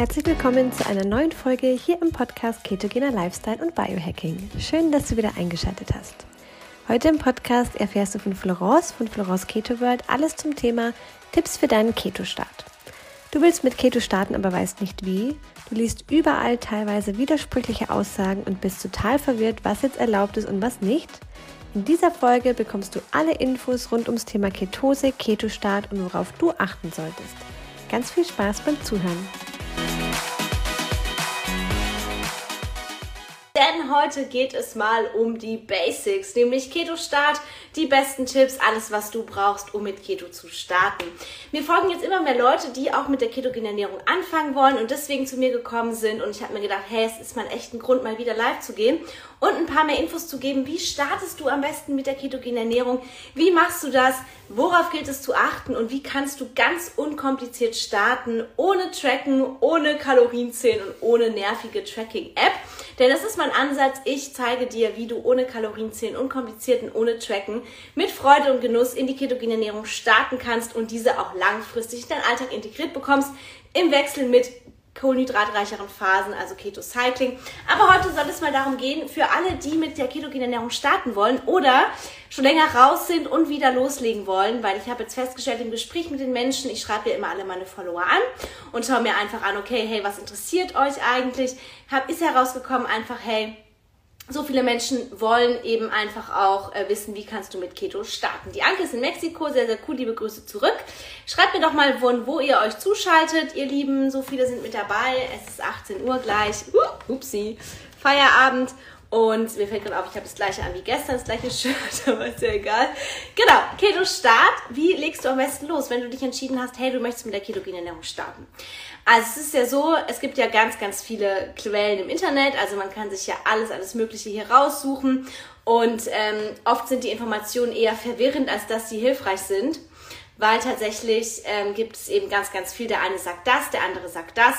Herzlich willkommen zu einer neuen Folge hier im Podcast Ketogener Lifestyle und Biohacking. Schön, dass du wieder eingeschaltet hast. Heute im Podcast erfährst du von Florence von Florence Keto World alles zum Thema Tipps für deinen Keto-Start. Du willst mit Keto starten, aber weißt nicht wie. Du liest überall teilweise widersprüchliche Aussagen und bist total verwirrt, was jetzt erlaubt ist und was nicht. In dieser Folge bekommst du alle Infos rund ums Thema Ketose, Keto-Start und worauf du achten solltest. Ganz viel Spaß beim Zuhören. Heute geht es mal um die Basics, nämlich Keto-Start, die besten Tipps, alles was du brauchst, um mit Keto zu starten. Mir folgen jetzt immer mehr Leute, die auch mit der ketogenen Ernährung anfangen wollen und deswegen zu mir gekommen sind und ich habe mir gedacht, hey, es ist mal echt ein Grund, mal wieder live zu gehen und ein paar mehr Infos zu geben. Wie startest du am besten mit der ketogenen Ernährung? Wie machst du das? Worauf gilt es zu achten und wie kannst du ganz unkompliziert starten, ohne Tracken, ohne Kalorienzählen und ohne nervige Tracking-App? Denn das ist mein Ansatz. Ich zeige dir, wie du ohne Kalorienzählen, unkompliziert und ohne Tracken mit Freude und Genuss in die ketogene Ernährung starten kannst und diese auch langfristig in deinen Alltag integriert bekommst. Im Wechsel mit kohlenhydratreicheren Phasen, also Keto Cycling. Aber heute soll es mal darum gehen, für alle, die mit der ketogenen Ernährung starten wollen oder schon länger raus sind und wieder loslegen wollen, weil ich habe jetzt festgestellt im Gespräch mit den Menschen, ich schreibe ja immer alle meine Follower an und schaue mir einfach an, okay, hey, was interessiert euch eigentlich? Hab, ist herausgekommen einfach, hey, so viele Menschen wollen eben einfach auch äh, wissen, wie kannst du mit Keto starten. Die Anke ist in Mexiko, sehr, sehr cool, liebe Grüße zurück. Schreibt mir doch mal, von wo ihr euch zuschaltet, ihr Lieben. So viele sind mit dabei. Es ist 18 Uhr gleich. Uh, upsi, Feierabend. Und mir fällt gerade auf, ich habe das gleiche an wie gestern, das gleiche Shirt, aber ist ja egal. Genau, Keto-Start. Wie legst du am besten los, wenn du dich entschieden hast, hey, du möchtest mit der ketogenen Ernährung starten? Also es ist ja so, es gibt ja ganz, ganz viele Quellen im Internet, also man kann sich ja alles, alles Mögliche hier raussuchen und ähm, oft sind die Informationen eher verwirrend, als dass sie hilfreich sind, weil tatsächlich ähm, gibt es eben ganz, ganz viel. Der eine sagt das, der andere sagt das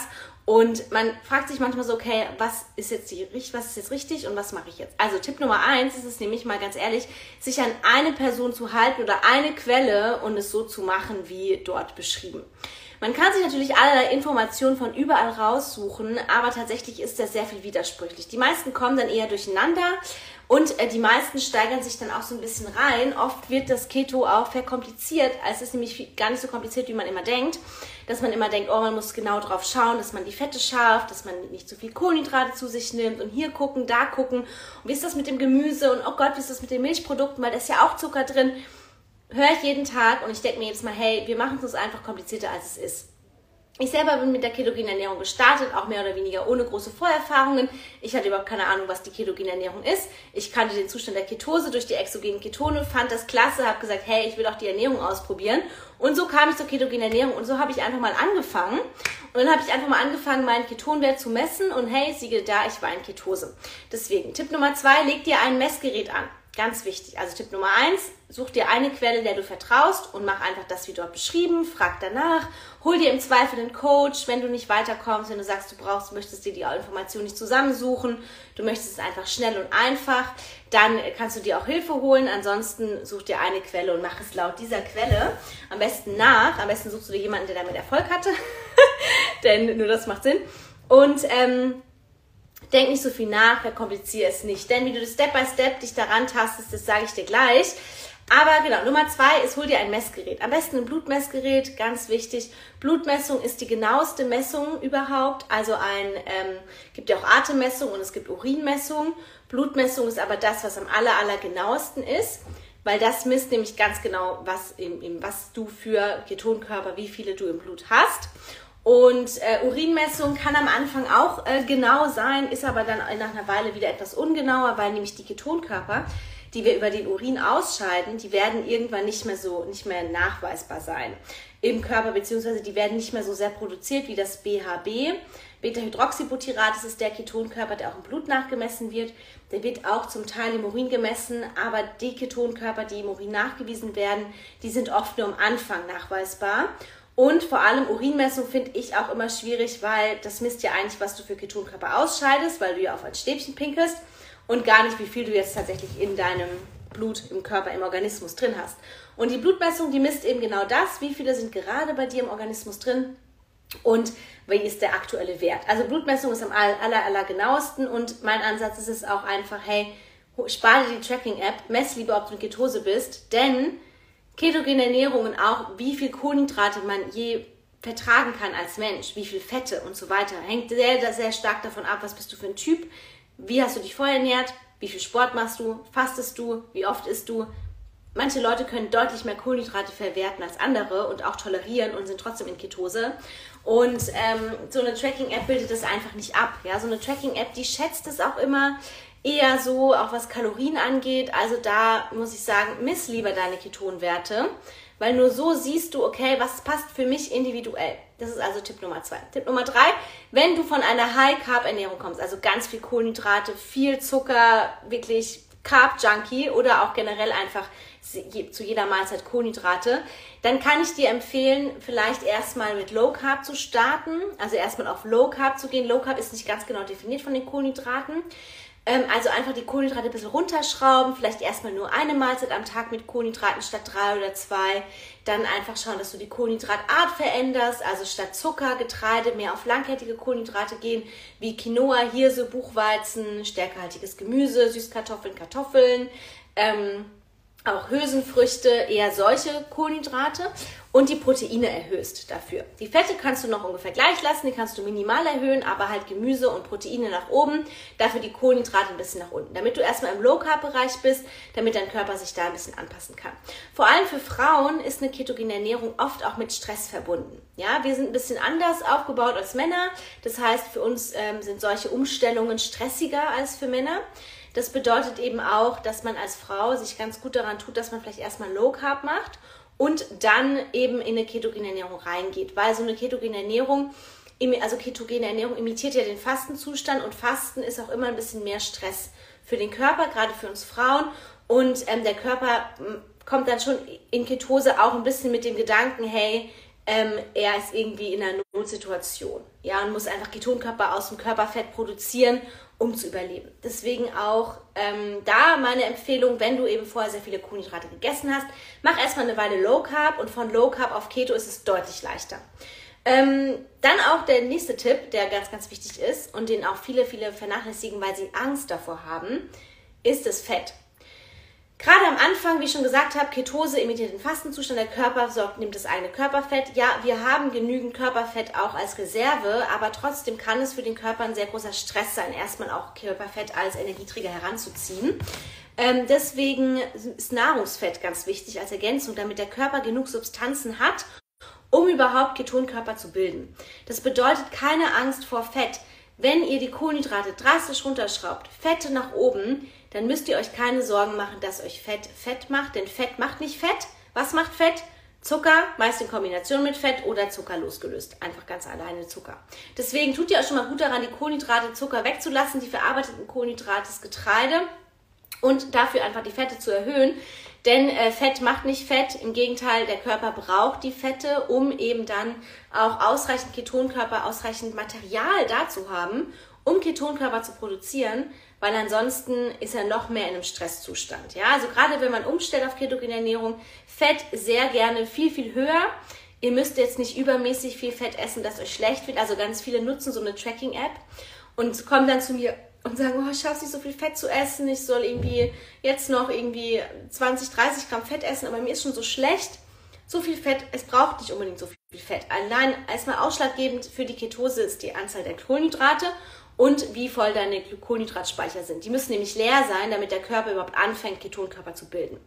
und man fragt sich manchmal so, okay, was ist jetzt die, was ist jetzt richtig und was mache ich jetzt? Also Tipp Nummer eins ist es nämlich mal ganz ehrlich, sich an eine Person zu halten oder eine Quelle und es so zu machen, wie dort beschrieben. Man kann sich natürlich allerlei Informationen von überall raussuchen, aber tatsächlich ist das sehr viel widersprüchlich. Die meisten kommen dann eher durcheinander und äh, die meisten steigern sich dann auch so ein bisschen rein. Oft wird das Keto auch verkompliziert. Es ist nämlich gar nicht so kompliziert, wie man immer denkt. Dass man immer denkt, oh, man muss genau drauf schauen, dass man die Fette schafft, dass man nicht zu viel Kohlenhydrate zu sich nimmt und hier gucken, da gucken. Und wie ist das mit dem Gemüse und oh Gott, wie ist das mit den Milchprodukten, weil da ist ja auch Zucker drin höre ich jeden Tag und ich denke mir jetzt mal, hey, wir machen es uns einfach komplizierter, als es ist. Ich selber bin mit der ketogenen Ernährung gestartet, auch mehr oder weniger ohne große Vorerfahrungen. Ich hatte überhaupt keine Ahnung, was die ketogene Ernährung ist. Ich kannte den Zustand der Ketose durch die exogenen Ketone, fand das klasse, habe gesagt, hey, ich will auch die Ernährung ausprobieren. Und so kam ich zur ketogenen Ernährung und so habe ich einfach mal angefangen. Und dann habe ich einfach mal angefangen, meinen Ketonwert zu messen und hey, siege da, ich war in Ketose. Deswegen, Tipp Nummer zwei, leg dir ein Messgerät an. Ganz wichtig. Also Tipp Nummer eins, such dir eine Quelle, der du vertraust und mach einfach das wie dort beschrieben, frag danach, hol dir im Zweifel einen Coach, wenn du nicht weiterkommst, wenn du sagst, du brauchst, möchtest dir die Information nicht zusammensuchen, du möchtest es einfach schnell und einfach, dann kannst du dir auch Hilfe holen. Ansonsten such dir eine Quelle und mach es laut dieser Quelle. Am besten nach, am besten suchst du dir jemanden, der damit Erfolg hatte, denn nur das macht Sinn. Und ähm, Denk nicht so viel nach, verkompliziere es nicht. Denn wie du das Step by Step dich daran tastest, das sage ich dir gleich. Aber genau, Nummer zwei ist, hol dir ein Messgerät. Am besten ein Blutmessgerät, ganz wichtig. Blutmessung ist die genaueste Messung überhaupt. Also ein, ähm, gibt ja auch Atemmessung und es gibt Urinmessung. Blutmessung ist aber das, was am aller, aller genauesten ist. Weil das misst nämlich ganz genau, was, im, im, was du für Ketonkörper, wie viele du im Blut hast. Und äh, Urinmessung kann am Anfang auch äh, genau sein, ist aber dann nach einer Weile wieder etwas ungenauer, weil nämlich die Ketonkörper, die wir über den Urin ausscheiden, die werden irgendwann nicht mehr so, nicht mehr nachweisbar sein im Körper, beziehungsweise die werden nicht mehr so sehr produziert wie das BHB. Beta-Hydroxybutyrat, das ist der Ketonkörper, der auch im Blut nachgemessen wird. Der wird auch zum Teil im Urin gemessen, aber die Ketonkörper, die im Urin nachgewiesen werden, die sind oft nur am Anfang nachweisbar. Und vor allem Urinmessung finde ich auch immer schwierig, weil das misst ja eigentlich, was du für Ketonkörper ausscheidest, weil du ja auf ein Stäbchen pinkelst und gar nicht, wie viel du jetzt tatsächlich in deinem Blut, im Körper, im Organismus drin hast. Und die Blutmessung, die misst eben genau das, wie viele sind gerade bei dir im Organismus drin und wie ist der aktuelle Wert. Also Blutmessung ist am aller, aller genauesten und mein Ansatz ist es auch einfach, hey, spare dir die Tracking-App, mess lieber, ob du in Ketose bist, denn ketogene Ernährung und auch wie viel Kohlenhydrate man je vertragen kann als Mensch, wie viel Fette und so weiter, hängt sehr, sehr stark davon ab, was bist du für ein Typ, wie hast du dich vorher ernährt, wie viel Sport machst du, fastest du, wie oft isst du. Manche Leute können deutlich mehr Kohlenhydrate verwerten als andere und auch tolerieren und sind trotzdem in Ketose. Und ähm, so eine Tracking-App bildet das einfach nicht ab. Ja, so eine Tracking-App, die schätzt es auch immer eher so, auch was Kalorien angeht. Also da muss ich sagen, miss lieber deine Ketonwerte weil nur so siehst du, okay, was passt für mich individuell. Das ist also Tipp Nummer zwei. Tipp Nummer drei, wenn du von einer High-Carb-Ernährung kommst, also ganz viel Kohlenhydrate, viel Zucker, wirklich Carb-Junkie oder auch generell einfach zu jeder Mahlzeit Kohlenhydrate, dann kann ich dir empfehlen, vielleicht erstmal mit Low Carb zu starten, also erstmal auf Low Carb zu gehen. Low Carb ist nicht ganz genau definiert von den Kohlenhydraten. Ähm, also einfach die Kohlenhydrate ein bisschen runterschrauben, vielleicht erstmal nur eine Mahlzeit am Tag mit Kohlenhydraten statt drei oder zwei. Dann einfach schauen, dass du die Kohlenhydratart veränderst, also statt Zucker, Getreide mehr auf langkettige Kohlenhydrate gehen, wie Quinoa, Hirse, Buchweizen, stärkehaltiges Gemüse, Süßkartoffeln, Kartoffeln. Ähm, auch Hülsenfrüchte, eher solche Kohlenhydrate und die Proteine erhöhst dafür. Die Fette kannst du noch ungefähr gleich lassen, die kannst du minimal erhöhen, aber halt Gemüse und Proteine nach oben, dafür die Kohlenhydrate ein bisschen nach unten, damit du erstmal im Low Carb Bereich bist, damit dein Körper sich da ein bisschen anpassen kann. Vor allem für Frauen ist eine ketogene Ernährung oft auch mit Stress verbunden. Ja, wir sind ein bisschen anders aufgebaut als Männer, das heißt für uns ähm, sind solche Umstellungen stressiger als für Männer. Das bedeutet eben auch, dass man als Frau sich ganz gut daran tut, dass man vielleicht erstmal Low Carb macht und dann eben in eine ketogene Ernährung reingeht, weil so eine ketogene Ernährung also ketogene Ernährung imitiert ja den Fastenzustand und Fasten ist auch immer ein bisschen mehr Stress für den Körper, gerade für uns Frauen. Und ähm, der Körper hm, kommt dann schon in Ketose auch ein bisschen mit dem Gedanken, hey, ähm, er ist irgendwie in einer Notsituation. Ja, und muss einfach Ketonkörper aus dem Körperfett produzieren um zu überleben. Deswegen auch ähm, da meine Empfehlung, wenn du eben vorher sehr viele Kohlenhydrate gegessen hast, mach erstmal eine Weile Low Carb und von Low Carb auf Keto ist es deutlich leichter. Ähm, dann auch der nächste Tipp, der ganz, ganz wichtig ist und den auch viele, viele vernachlässigen, weil sie Angst davor haben, ist das Fett. Gerade am Anfang, wie ich schon gesagt habe, Ketose imitiert den Fastenzustand. Der Körper sorgt, nimmt das eigene Körperfett. Ja, wir haben genügend Körperfett auch als Reserve, aber trotzdem kann es für den Körper ein sehr großer Stress sein, erstmal auch Körperfett als Energieträger heranzuziehen. Ähm, deswegen ist Nahrungsfett ganz wichtig als Ergänzung, damit der Körper genug Substanzen hat, um überhaupt Ketonkörper zu bilden. Das bedeutet keine Angst vor Fett. Wenn ihr die Kohlenhydrate drastisch runterschraubt, Fette nach oben, dann müsst ihr euch keine Sorgen machen, dass euch Fett Fett macht, denn Fett macht nicht Fett. Was macht Fett? Zucker, meist in Kombination mit Fett oder Zucker losgelöst. Einfach ganz alleine Zucker. Deswegen tut ihr euch schon mal gut daran, die Kohlenhydrate, Zucker wegzulassen, die verarbeiteten Kohlenhydrate, das Getreide und dafür einfach die Fette zu erhöhen. Denn äh, Fett macht nicht Fett. Im Gegenteil, der Körper braucht die Fette, um eben dann auch ausreichend Ketonkörper, ausreichend Material da zu haben, um Ketonkörper zu produzieren weil ansonsten ist er noch mehr in einem Stresszustand. Ja, also gerade wenn man umstellt auf ketogene Ernährung, Fett sehr gerne viel, viel höher. Ihr müsst jetzt nicht übermäßig viel Fett essen, dass euch schlecht wird. Also ganz viele nutzen so eine Tracking-App und kommen dann zu mir und sagen, oh, ich schaffe nicht so viel Fett zu essen. Ich soll irgendwie jetzt noch irgendwie 20, 30 Gramm Fett essen, aber mir ist schon so schlecht. So viel Fett, es braucht nicht unbedingt so viel Fett. Allein erstmal ausschlaggebend für die Ketose ist die Anzahl der Kohlenhydrate und wie voll deine Kohlenhydratspeicher sind. Die müssen nämlich leer sein, damit der Körper überhaupt anfängt, Ketonkörper zu bilden.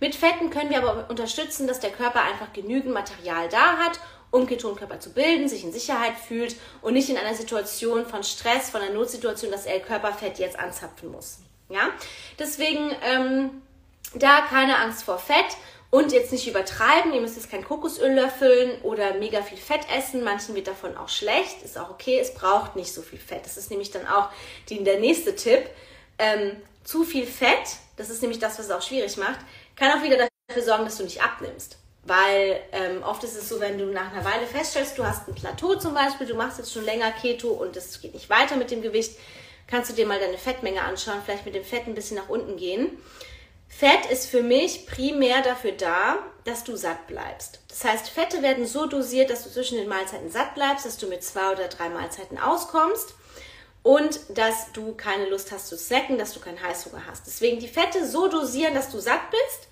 Mit Fetten können wir aber unterstützen, dass der Körper einfach genügend Material da hat, um Ketonkörper zu bilden, sich in Sicherheit fühlt und nicht in einer Situation von Stress, von einer Notsituation, dass er Körperfett jetzt anzapfen muss. Ja, deswegen ähm, da keine Angst vor Fett und jetzt nicht übertreiben, ihr müsst jetzt kein Kokosöl löffeln oder mega viel Fett essen. Manchen wird davon auch schlecht, ist auch okay. Es braucht nicht so viel Fett. Das ist nämlich dann auch die, der nächste Tipp. Ähm, zu viel Fett, das ist nämlich das, was es auch schwierig macht, kann auch wieder dafür sorgen, dass du nicht abnimmst. Weil ähm, oft ist es so, wenn du nach einer Weile feststellst, du hast ein Plateau zum Beispiel, du machst jetzt schon länger Keto und es geht nicht weiter mit dem Gewicht, kannst du dir mal deine Fettmenge anschauen, vielleicht mit dem Fett ein bisschen nach unten gehen. Fett ist für mich primär dafür da, dass du satt bleibst. Das heißt, Fette werden so dosiert, dass du zwischen den Mahlzeiten satt bleibst, dass du mit zwei oder drei Mahlzeiten auskommst und dass du keine Lust hast zu snacken, dass du keinen Heißhunger hast. Deswegen die Fette so dosieren, dass du satt bist.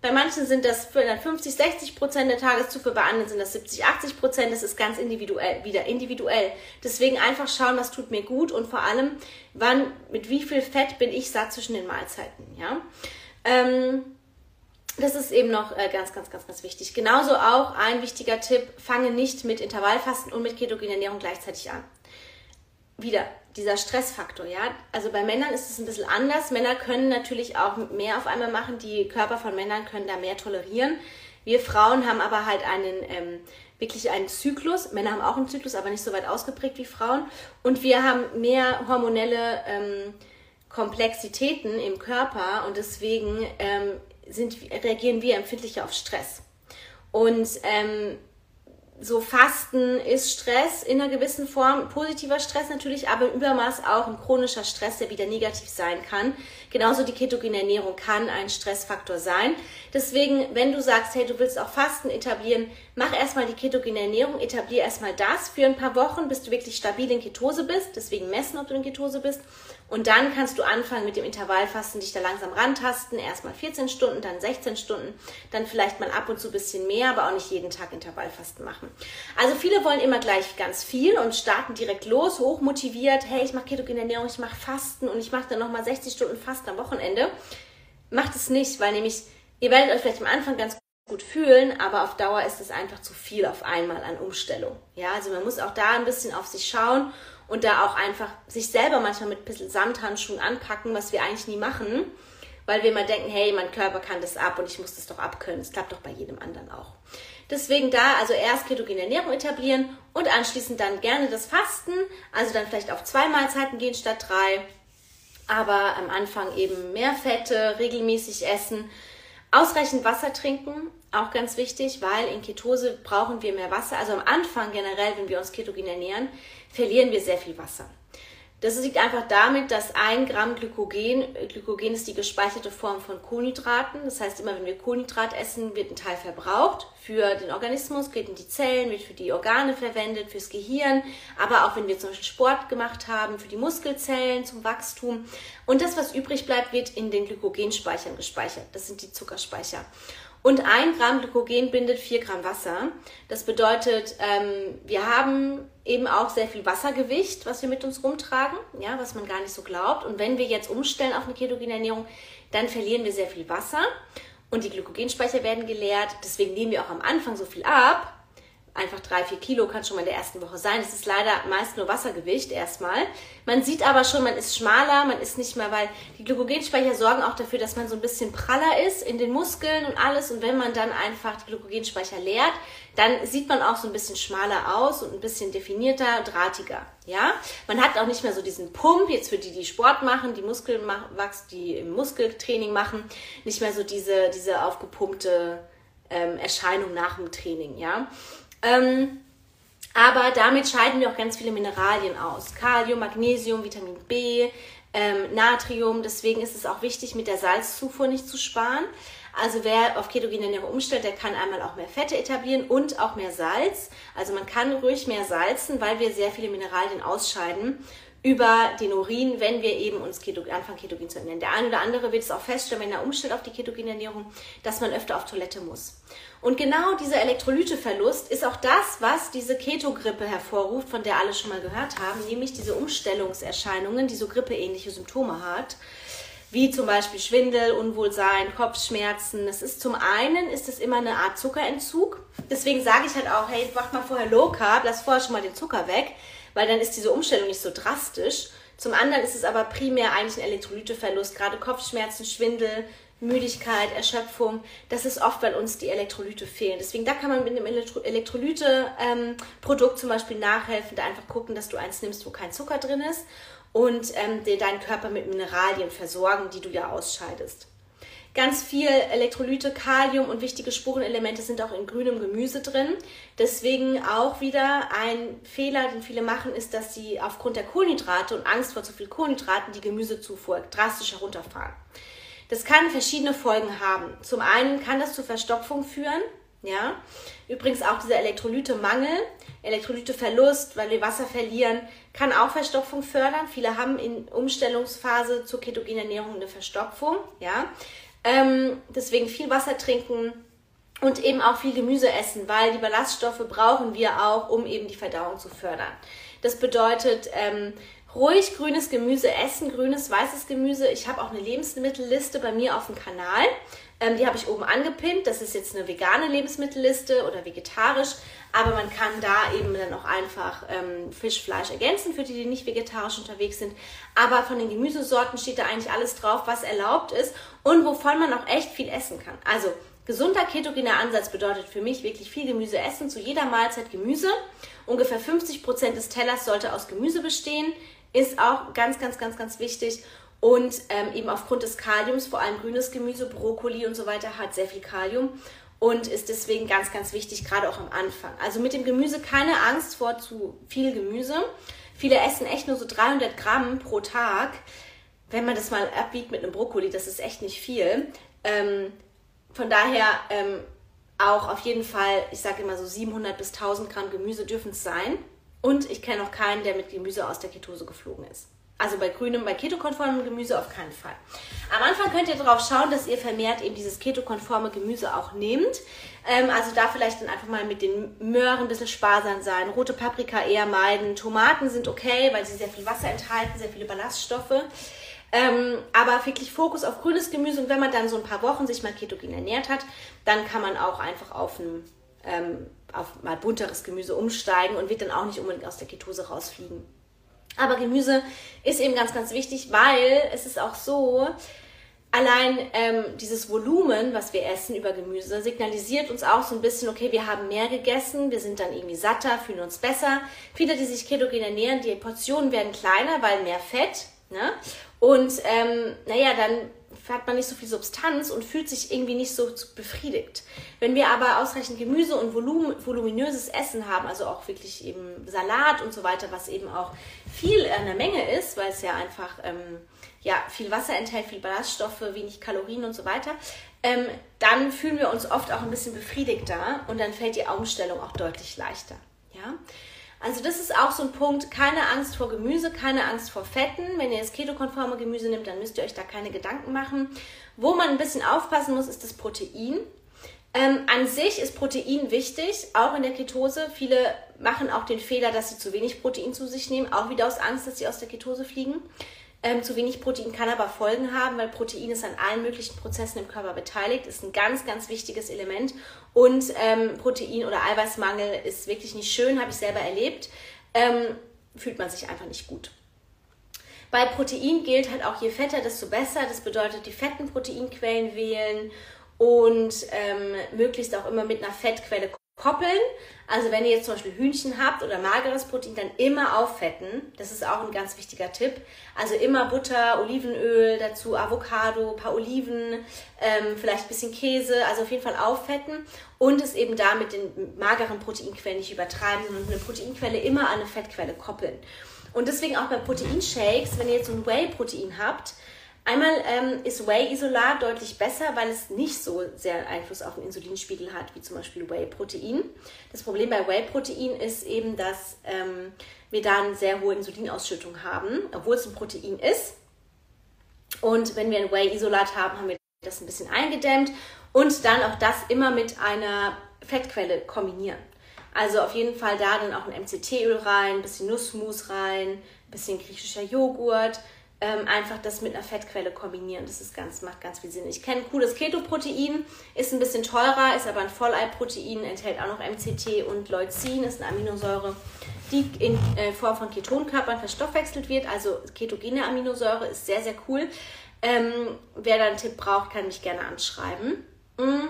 Bei manchen sind das 50, 60 Prozent der Tageszufuhr, bei anderen sind das 70, 80 Prozent. Das ist ganz individuell, wieder individuell. Deswegen einfach schauen, was tut mir gut und vor allem, wann, mit wie viel Fett bin ich satt zwischen den Mahlzeiten, ja. Ähm, das ist eben noch äh, ganz, ganz, ganz, ganz wichtig. Genauso auch ein wichtiger Tipp, fange nicht mit Intervallfasten und mit ketogener Ernährung gleichzeitig an. Wieder dieser Stressfaktor, ja. Also bei Männern ist es ein bisschen anders. Männer können natürlich auch mehr auf einmal machen. Die Körper von Männern können da mehr tolerieren. Wir Frauen haben aber halt einen ähm, wirklich einen Zyklus. Männer haben auch einen Zyklus, aber nicht so weit ausgeprägt wie Frauen. Und wir haben mehr hormonelle ähm, Komplexitäten im Körper und deswegen ähm, sind, reagieren wir empfindlicher auf Stress. Und ähm, so Fasten ist Stress in einer gewissen Form, positiver Stress natürlich, aber im Übermaß auch ein chronischer Stress, der wieder negativ sein kann. Genauso die ketogene Ernährung kann ein Stressfaktor sein. Deswegen, wenn du sagst, hey, du willst auch Fasten etablieren, mach erstmal die ketogene Ernährung, etablier erstmal das für ein paar Wochen, bis du wirklich stabil in Ketose bist. Deswegen messen, ob du in Ketose bist. Und dann kannst du anfangen mit dem Intervallfasten, dich da langsam rantasten. Erstmal 14 Stunden, dann 16 Stunden, dann vielleicht mal ab und zu ein bisschen mehr, aber auch nicht jeden Tag Intervallfasten machen. Also viele wollen immer gleich ganz viel und starten direkt los, hochmotiviert. Hey, ich mache ketogene Ernährung, ich mache Fasten und ich mache dann nochmal 60 Stunden Fasten am Wochenende. Macht es nicht, weil nämlich ihr werdet euch vielleicht am Anfang ganz gut fühlen, aber auf Dauer ist es einfach zu viel auf einmal an Umstellung. Ja, also man muss auch da ein bisschen auf sich schauen und da auch einfach sich selber manchmal mit ein bisschen Samthandschuhen anpacken, was wir eigentlich nie machen, weil wir immer denken, hey, mein Körper kann das ab und ich muss das doch abkönnen. Das klappt doch bei jedem anderen auch. Deswegen da also erst ketogene Ernährung etablieren und anschließend dann gerne das Fasten, also dann vielleicht auf zwei Mahlzeiten gehen statt drei, aber am Anfang eben mehr Fette, regelmäßig essen, ausreichend Wasser trinken, auch ganz wichtig, weil in Ketose brauchen wir mehr Wasser. Also am Anfang generell, wenn wir uns ketogen ernähren, verlieren wir sehr viel Wasser. Das liegt einfach damit, dass ein Gramm Glykogen, Glykogen ist die gespeicherte Form von Kohlenhydraten. Das heißt, immer wenn wir Kohlenhydrat essen, wird ein Teil verbraucht für den Organismus, geht in die Zellen, wird für die Organe verwendet, fürs Gehirn, aber auch wenn wir zum Beispiel Sport gemacht haben, für die Muskelzellen, zum Wachstum. Und das, was übrig bleibt, wird in den Glykogenspeichern gespeichert. Das sind die Zuckerspeicher. Und ein Gramm Glykogen bindet vier Gramm Wasser. Das bedeutet, ähm, wir haben eben auch sehr viel Wassergewicht, was wir mit uns rumtragen, ja, was man gar nicht so glaubt. Und wenn wir jetzt umstellen auf eine ketogene Ernährung, dann verlieren wir sehr viel Wasser und die Glykogenspeicher werden geleert. Deswegen nehmen wir auch am Anfang so viel ab, einfach drei, vier Kilo kann schon mal in der ersten Woche sein. Das ist leider meist nur Wassergewicht erstmal. Man sieht aber schon, man ist schmaler, man ist nicht mehr, weil die Glykogenspeicher sorgen auch dafür, dass man so ein bisschen praller ist in den Muskeln und alles. Und wenn man dann einfach die Glykogenspeicher leert, dann sieht man auch so ein bisschen schmaler aus und ein bisschen definierter, drahtiger. Ja, man hat auch nicht mehr so diesen Pump, jetzt für die, die Sport machen, die Muskelwachs, die im Muskeltraining machen, nicht mehr so diese, diese aufgepumpte ähm, Erscheinung nach dem Training, ja. Ähm, aber damit scheiden wir auch ganz viele Mineralien aus. Kalium, Magnesium, Vitamin B, ähm, Natrium. Deswegen ist es auch wichtig, mit der Salzzufuhr nicht zu sparen. Also wer auf ketogene Ernährung umstellt, der kann einmal auch mehr Fette etablieren und auch mehr Salz. Also man kann ruhig mehr salzen, weil wir sehr viele Mineralien ausscheiden über den Urin, wenn wir eben uns Keto, anfangen, ketogen zu ernähren. Der eine oder andere wird es auch feststellen, wenn er umstellt auf die ketogene Ernährung, dass man öfter auf Toilette muss. Und genau dieser Elektrolyteverlust ist auch das, was diese Ketogrippe hervorruft, von der alle schon mal gehört haben, nämlich diese Umstellungserscheinungen, die so grippeähnliche Symptome hat wie zum Beispiel Schwindel, Unwohlsein, Kopfschmerzen. Das ist zum einen ist es immer eine Art Zuckerentzug. Deswegen sage ich halt auch, hey, mach mal vorher Low Carb, lass vorher schon mal den Zucker weg weil dann ist diese Umstellung nicht so drastisch. Zum anderen ist es aber primär eigentlich ein Elektrolyteverlust, gerade Kopfschmerzen, Schwindel, Müdigkeit, Erschöpfung. Das ist oft, weil uns die Elektrolyte fehlen. Deswegen da kann man mit einem Elektro Elektrolyte-Produkt ähm, zum Beispiel nachhelfen, da einfach gucken, dass du eins nimmst, wo kein Zucker drin ist und ähm, deinen Körper mit Mineralien versorgen, die du ja ausscheidest. Ganz viel Elektrolyte, Kalium und wichtige Spurenelemente sind auch in grünem Gemüse drin. Deswegen auch wieder ein Fehler, den viele machen, ist, dass sie aufgrund der Kohlenhydrate und Angst vor zu viel Kohlenhydraten die Gemüsezufuhr drastisch herunterfahren. Das kann verschiedene Folgen haben. Zum einen kann das zu Verstopfung führen. Ja, übrigens auch dieser Elektrolytemangel, Elektrolyteverlust, weil wir Wasser verlieren, kann auch Verstopfung fördern. Viele haben in Umstellungsphase zur ketogenen Ernährung eine Verstopfung. Ja, ähm, deswegen viel Wasser trinken und eben auch viel Gemüse essen, weil die Ballaststoffe brauchen wir auch, um eben die Verdauung zu fördern. Das bedeutet, ähm, ruhig grünes Gemüse essen, grünes, weißes Gemüse. Ich habe auch eine Lebensmittelliste bei mir auf dem Kanal. Ähm, die habe ich oben angepinnt. Das ist jetzt eine vegane Lebensmittelliste oder vegetarisch. Aber man kann da eben dann auch einfach ähm, Fisch, Fleisch ergänzen für die, die nicht vegetarisch unterwegs sind. Aber von den Gemüsesorten steht da eigentlich alles drauf, was erlaubt ist und wovon man auch echt viel essen kann. Also gesunder ketogener Ansatz bedeutet für mich wirklich viel Gemüse essen, zu jeder Mahlzeit Gemüse. Ungefähr 50 Prozent des Tellers sollte aus Gemüse bestehen ist auch ganz, ganz, ganz, ganz wichtig. Und ähm, eben aufgrund des Kaliums, vor allem grünes Gemüse, Brokkoli und so weiter, hat sehr viel Kalium und ist deswegen ganz, ganz wichtig, gerade auch am Anfang. Also mit dem Gemüse keine Angst vor zu viel Gemüse. Viele essen echt nur so 300 Gramm pro Tag. Wenn man das mal abwiegt mit einem Brokkoli, das ist echt nicht viel. Ähm, von daher ähm, auch auf jeden Fall, ich sage immer so 700 bis 1000 Gramm Gemüse dürfen es sein. Und ich kenne auch keinen, der mit Gemüse aus der Ketose geflogen ist. Also bei grünem, bei ketokonformem Gemüse auf keinen Fall. Am Anfang könnt ihr darauf schauen, dass ihr vermehrt eben dieses ketokonforme Gemüse auch nehmt. Ähm, also da vielleicht dann einfach mal mit den Möhren ein bisschen sparsam sein, rote Paprika eher meiden. Tomaten sind okay, weil sie sehr viel Wasser enthalten, sehr viele Ballaststoffe. Ähm, aber wirklich Fokus auf grünes Gemüse und wenn man dann so ein paar Wochen sich mal ketogen ernährt hat, dann kann man auch einfach auf ein ähm, auf mal bunteres Gemüse umsteigen und wird dann auch nicht unbedingt aus der Ketose rausfliegen. Aber Gemüse ist eben ganz, ganz wichtig, weil es ist auch so, allein ähm, dieses Volumen, was wir essen über Gemüse, signalisiert uns auch so ein bisschen, okay, wir haben mehr gegessen, wir sind dann irgendwie satter, fühlen uns besser. Viele, die sich ketogen ernähren, die Portionen werden kleiner, weil mehr Fett. Ne? Und ähm, naja, dann hat man nicht so viel Substanz und fühlt sich irgendwie nicht so befriedigt. Wenn wir aber ausreichend Gemüse und Volum voluminöses Essen haben, also auch wirklich eben Salat und so weiter, was eben auch viel in der Menge ist, weil es ja einfach ähm, ja, viel Wasser enthält, viel Ballaststoffe, wenig Kalorien und so weiter, ähm, dann fühlen wir uns oft auch ein bisschen befriedigter und dann fällt die Umstellung auch deutlich leichter. Ja? Also das ist auch so ein Punkt, keine Angst vor Gemüse, keine Angst vor Fetten. Wenn ihr das ketokonforme Gemüse nimmt, dann müsst ihr euch da keine Gedanken machen. Wo man ein bisschen aufpassen muss, ist das Protein. Ähm, an sich ist Protein wichtig, auch in der Ketose. Viele machen auch den Fehler, dass sie zu wenig Protein zu sich nehmen, auch wieder aus Angst, dass sie aus der Ketose fliegen. Ähm, zu wenig Protein kann aber Folgen haben, weil Protein ist an allen möglichen Prozessen im Körper beteiligt, ist ein ganz, ganz wichtiges Element. Und ähm, Protein- oder Eiweißmangel ist wirklich nicht schön, habe ich selber erlebt. Ähm, fühlt man sich einfach nicht gut. Bei Protein gilt halt auch, je fetter, desto besser. Das bedeutet, die fetten Proteinquellen wählen und ähm, möglichst auch immer mit einer Fettquelle koppeln. Also wenn ihr jetzt zum Beispiel Hühnchen habt oder mageres Protein, dann immer auffetten. Das ist auch ein ganz wichtiger Tipp. Also immer Butter, Olivenöl, dazu Avocado, paar Oliven, ähm, vielleicht ein bisschen Käse. Also auf jeden Fall auffetten und es eben da mit den mageren Proteinquellen nicht übertreiben, sondern eine Proteinquelle immer an eine Fettquelle koppeln. Und deswegen auch bei Proteinshakes, wenn ihr jetzt so ein Whey-Protein habt, Einmal ähm, ist Whey-Isolat deutlich besser, weil es nicht so sehr Einfluss auf den Insulinspiegel hat, wie zum Beispiel Whey-Protein. Das Problem bei Whey-Protein ist eben, dass ähm, wir da eine sehr hohe Insulinausschüttung haben, obwohl es ein Protein ist. Und wenn wir ein Whey-Isolat haben, haben wir das ein bisschen eingedämmt und dann auch das immer mit einer Fettquelle kombinieren. Also auf jeden Fall da dann auch ein MCT-Öl rein, ein bisschen Nussmus rein, ein bisschen griechischer Joghurt, ähm, einfach das mit einer Fettquelle kombinieren. Das ist ganz, macht ganz viel Sinn. Ich kenne cooles Keto-Protein, ist ein bisschen teurer, ist aber ein Vollei-Protein, enthält auch noch MCT und Leucin, ist eine Aminosäure, die in äh, Form von Ketonkörpern verstoffwechselt wird. Also ketogene Aminosäure ist sehr, sehr cool. Ähm, wer da einen Tipp braucht, kann mich gerne anschreiben. Mhm.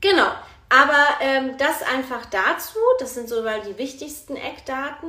Genau. Aber ähm, das einfach dazu. Das sind so mal die wichtigsten Eckdaten.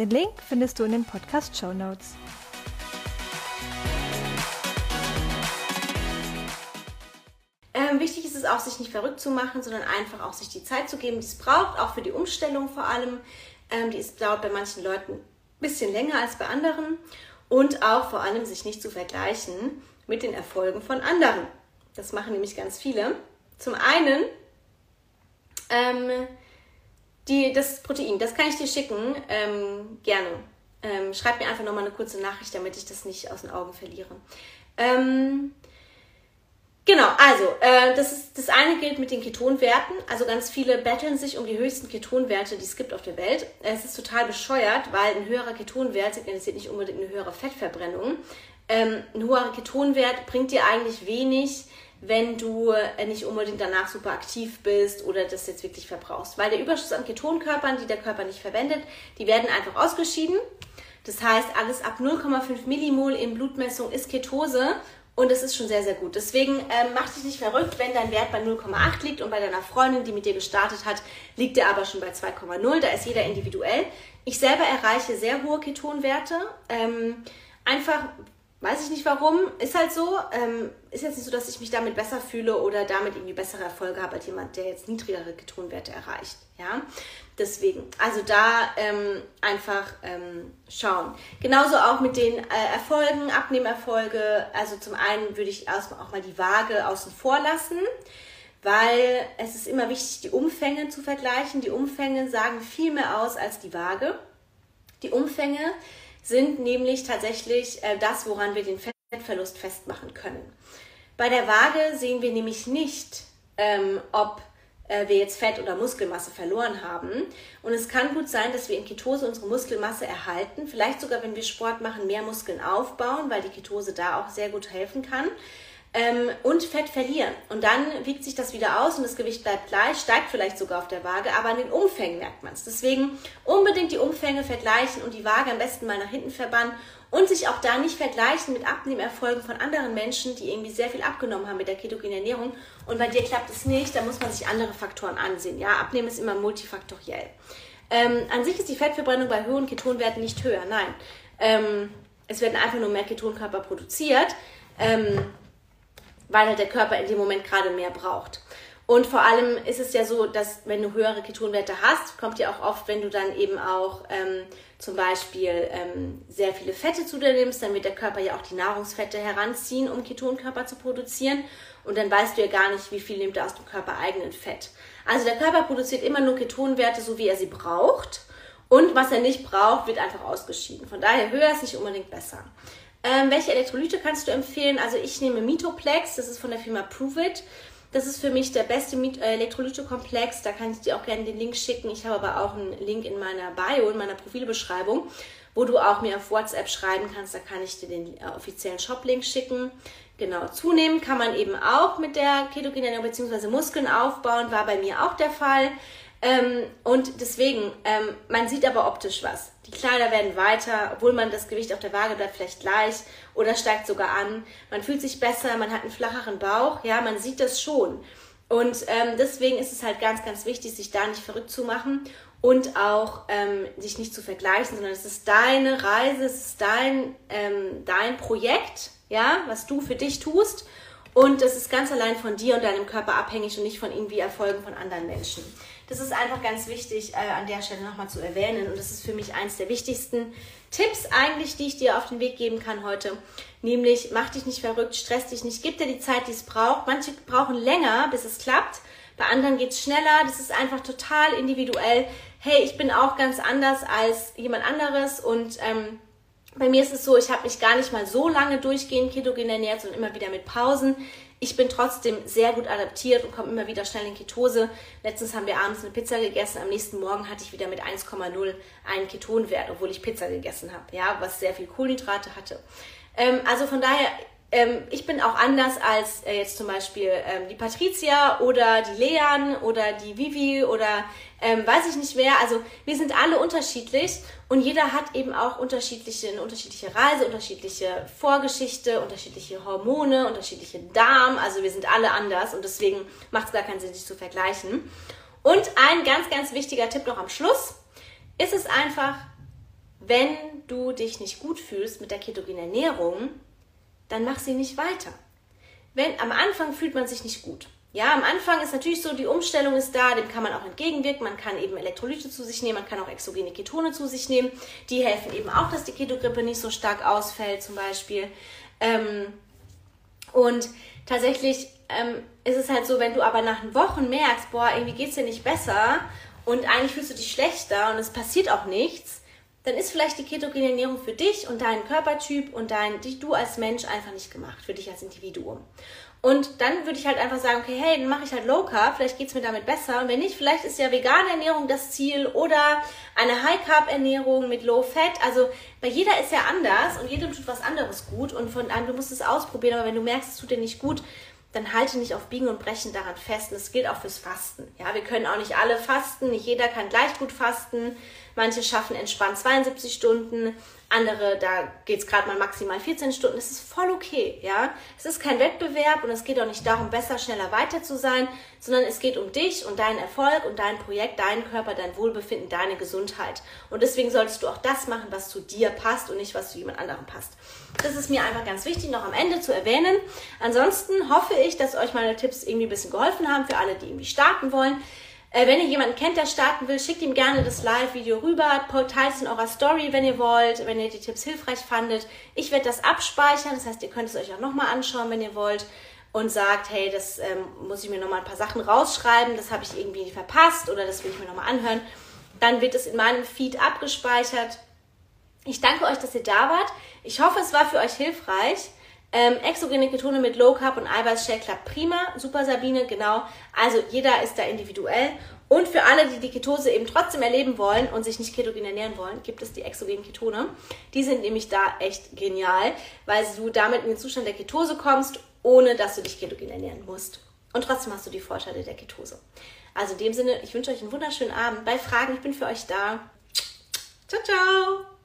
Den Link findest du in den Podcast Show Notes. Ähm, wichtig ist es auch, sich nicht verrückt zu machen, sondern einfach auch sich die Zeit zu geben, die es braucht, auch für die Umstellung vor allem. Ähm, die ist, dauert bei manchen Leuten ein bisschen länger als bei anderen. Und auch vor allem sich nicht zu vergleichen mit den Erfolgen von anderen. Das machen nämlich ganz viele. Zum einen ähm, die, das Protein, das kann ich dir schicken, ähm, gerne. Ähm, schreib mir einfach nochmal eine kurze Nachricht, damit ich das nicht aus den Augen verliere. Ähm, genau, also äh, das, ist, das eine gilt mit den Ketonwerten. Also ganz viele betteln sich um die höchsten Ketonwerte, die es gibt auf der Welt. Es ist total bescheuert, weil ein höherer Ketonwert signalisiert nicht unbedingt eine höhere Fettverbrennung. Ähm, ein hoher Ketonwert bringt dir eigentlich wenig, wenn du äh, nicht unbedingt danach super aktiv bist oder das jetzt wirklich verbrauchst. Weil der Überschuss an Ketonkörpern, die der Körper nicht verwendet, die werden einfach ausgeschieden. Das heißt, alles ab 0,5 Millimol in Blutmessung ist Ketose und das ist schon sehr, sehr gut. Deswegen ähm, mach dich nicht verrückt, wenn dein Wert bei 0,8 liegt und bei deiner Freundin, die mit dir gestartet hat, liegt er aber schon bei 2,0. Da ist jeder individuell. Ich selber erreiche sehr hohe Ketonwerte. Ähm, einfach Weiß ich nicht warum, ist halt so. Ähm, ist jetzt nicht so, dass ich mich damit besser fühle oder damit irgendwie bessere Erfolge habe als jemand, der jetzt niedrigere Ketonwerte erreicht. Ja, deswegen, also da ähm, einfach ähm, schauen. Genauso auch mit den äh, Erfolgen, Abnehmerfolge. Also zum einen würde ich auch mal die Waage außen vor lassen, weil es ist immer wichtig, die Umfänge zu vergleichen. Die Umfänge sagen viel mehr aus als die Waage. Die Umfänge sind nämlich tatsächlich äh, das, woran wir den Fettverlust festmachen können. Bei der Waage sehen wir nämlich nicht, ähm, ob äh, wir jetzt Fett oder Muskelmasse verloren haben. Und es kann gut sein, dass wir in Ketose unsere Muskelmasse erhalten, vielleicht sogar, wenn wir Sport machen, mehr Muskeln aufbauen, weil die Ketose da auch sehr gut helfen kann ähm, und Fett verlieren. Und dann wiegt sich das wieder aus und das Gewicht bleibt gleich, steigt vielleicht sogar auf der Waage, aber an den Umfängen merkt man es. Deswegen unbedingt die Umfänge vergleichen und die Waage am besten mal nach hinten verbannen und sich auch da nicht vergleichen mit Abnehmerfolgen von anderen Menschen, die irgendwie sehr viel abgenommen haben mit der ketogenen Ernährung. Und bei dir klappt es nicht, da muss man sich andere Faktoren ansehen. Ja, Abnehmen ist immer multifaktoriell. Ähm, an sich ist die Fettverbrennung bei hohen Ketonwerten nicht höher, nein. Ähm, es werden einfach nur mehr Ketonkörper produziert. Ähm, weil halt der Körper in dem Moment gerade mehr braucht. Und vor allem ist es ja so, dass wenn du höhere Ketonwerte hast, kommt ja auch oft, wenn du dann eben auch ähm, zum Beispiel ähm, sehr viele Fette zu dir nimmst, dann wird der Körper ja auch die Nahrungsfette heranziehen, um Ketonkörper zu produzieren. Und dann weißt du ja gar nicht, wie viel nimmt er aus dem Körper eigenen Fett. Also der Körper produziert immer nur Ketonwerte, so wie er sie braucht. Und was er nicht braucht, wird einfach ausgeschieden. Von daher höher ist nicht unbedingt besser. Ähm, welche Elektrolyte kannst du empfehlen? Also ich nehme Mitoplex, das ist von der Firma Prove It. Das ist für mich der beste äh, Elektrolytekomplex. Da kann ich dir auch gerne den Link schicken. Ich habe aber auch einen Link in meiner Bio, in meiner Profilbeschreibung, wo du auch mir auf WhatsApp schreiben kannst. Da kann ich dir den äh, offiziellen Shop-Link schicken. Genau, zunehmen kann man eben auch mit der Ketogene bzw. Muskeln aufbauen, war bei mir auch der Fall. Ähm, und deswegen, ähm, man sieht aber optisch was. Die Kleider werden weiter, obwohl man das Gewicht auf der Waage bleibt vielleicht gleich oder steigt sogar an. Man fühlt sich besser, man hat einen flacheren Bauch, ja, man sieht das schon. Und ähm, deswegen ist es halt ganz, ganz wichtig, sich da nicht verrückt zu machen und auch ähm, sich nicht zu vergleichen, sondern es ist deine Reise, es ist dein, ähm, dein Projekt, ja, was du für dich tust. Und es ist ganz allein von dir und deinem Körper abhängig und nicht von irgendwie Erfolgen von anderen Menschen. Das ist einfach ganz wichtig, äh, an der Stelle nochmal zu erwähnen. Und das ist für mich eins der wichtigsten Tipps eigentlich, die ich dir auf den Weg geben kann heute. Nämlich, mach dich nicht verrückt, stress dich nicht, gib dir die Zeit, die es braucht. Manche brauchen länger, bis es klappt. Bei anderen geht es schneller. Das ist einfach total individuell. Hey, ich bin auch ganz anders als jemand anderes und ähm, bei mir ist es so, ich habe mich gar nicht mal so lange durchgehend ketogen ernährt, sondern immer wieder mit Pausen. Ich bin trotzdem sehr gut adaptiert und komme immer wieder schnell in Ketose. Letztens haben wir abends eine Pizza gegessen, am nächsten Morgen hatte ich wieder mit 1,0 einen Ketonwert, obwohl ich Pizza gegessen habe, ja, was sehr viel Kohlenhydrate hatte. Ähm, also von daher, ähm, ich bin auch anders als äh, jetzt zum Beispiel ähm, die Patricia oder die Leon oder die Vivi oder ähm, weiß ich nicht wer. Also wir sind alle unterschiedlich und jeder hat eben auch unterschiedliche, eine unterschiedliche Reise, unterschiedliche Vorgeschichte, unterschiedliche Hormone, unterschiedliche Darm. Also wir sind alle anders und deswegen macht es gar keinen Sinn, sich zu vergleichen. Und ein ganz, ganz wichtiger Tipp noch am Schluss ist es einfach, wenn du dich nicht gut fühlst mit der ketogenen Ernährung, dann mach sie nicht weiter. Wenn am Anfang fühlt man sich nicht gut. Ja, am Anfang ist natürlich so, die Umstellung ist da, dem kann man auch entgegenwirken. Man kann eben Elektrolyte zu sich nehmen, man kann auch exogene Ketone zu sich nehmen. Die helfen eben auch, dass die Ketogrippe nicht so stark ausfällt, zum Beispiel. Ähm, und tatsächlich ähm, ist es halt so, wenn du aber nach Wochen merkst, boah, irgendwie geht es dir nicht besser und eigentlich fühlst du dich schlechter und es passiert auch nichts, dann ist vielleicht die ketogene Ernährung für dich und deinen Körpertyp und dein, dich, du als Mensch einfach nicht gemacht, für dich als Individuum. Und dann würde ich halt einfach sagen, okay, hey, dann mache ich halt Low Carb, vielleicht geht es mir damit besser. Und wenn nicht, vielleicht ist ja vegane Ernährung das Ziel oder eine High Carb Ernährung mit Low Fat. Also bei jeder ist ja anders und jedem tut was anderes gut. Und von einem, du musst es ausprobieren, aber wenn du merkst, es tut dir nicht gut, dann halte nicht auf Biegen und Brechen daran fest. Und das gilt auch fürs Fasten. Ja, wir können auch nicht alle fasten, nicht jeder kann gleich gut fasten. Manche schaffen entspannt 72 Stunden, andere, da geht es gerade mal maximal 14 Stunden. Das ist voll okay, ja. Es ist kein Wettbewerb und es geht auch nicht darum, besser, schneller, weiter zu sein, sondern es geht um dich und deinen Erfolg und dein Projekt, deinen Körper, dein Wohlbefinden, deine Gesundheit. Und deswegen solltest du auch das machen, was zu dir passt und nicht, was zu jemand anderem passt. Das ist mir einfach ganz wichtig, noch am Ende zu erwähnen. Ansonsten hoffe ich, dass euch meine Tipps irgendwie ein bisschen geholfen haben für alle, die irgendwie starten wollen. Äh, wenn ihr jemanden kennt, der starten will, schickt ihm gerne das Live-Video rüber, teilt es in eurer Story, wenn ihr wollt, wenn ihr die Tipps hilfreich fandet. Ich werde das abspeichern, das heißt, ihr könnt es euch auch nochmal anschauen, wenn ihr wollt und sagt, hey, das ähm, muss ich mir nochmal ein paar Sachen rausschreiben, das habe ich irgendwie verpasst oder das will ich mir nochmal anhören. Dann wird es in meinem Feed abgespeichert. Ich danke euch, dass ihr da wart. Ich hoffe, es war für euch hilfreich. Ähm, exogene Ketone mit Low Carb und Eiweißshake klappt prima. Super Sabine, genau. Also jeder ist da individuell. Und für alle, die die Ketose eben trotzdem erleben wollen und sich nicht ketogen ernähren wollen, gibt es die exogenen Ketone. Die sind nämlich da echt genial, weil du damit in den Zustand der Ketose kommst, ohne dass du dich ketogen ernähren musst. Und trotzdem hast du die Vorteile der Ketose. Also in dem Sinne, ich wünsche euch einen wunderschönen Abend. Bei Fragen, ich bin für euch da. Ciao, ciao!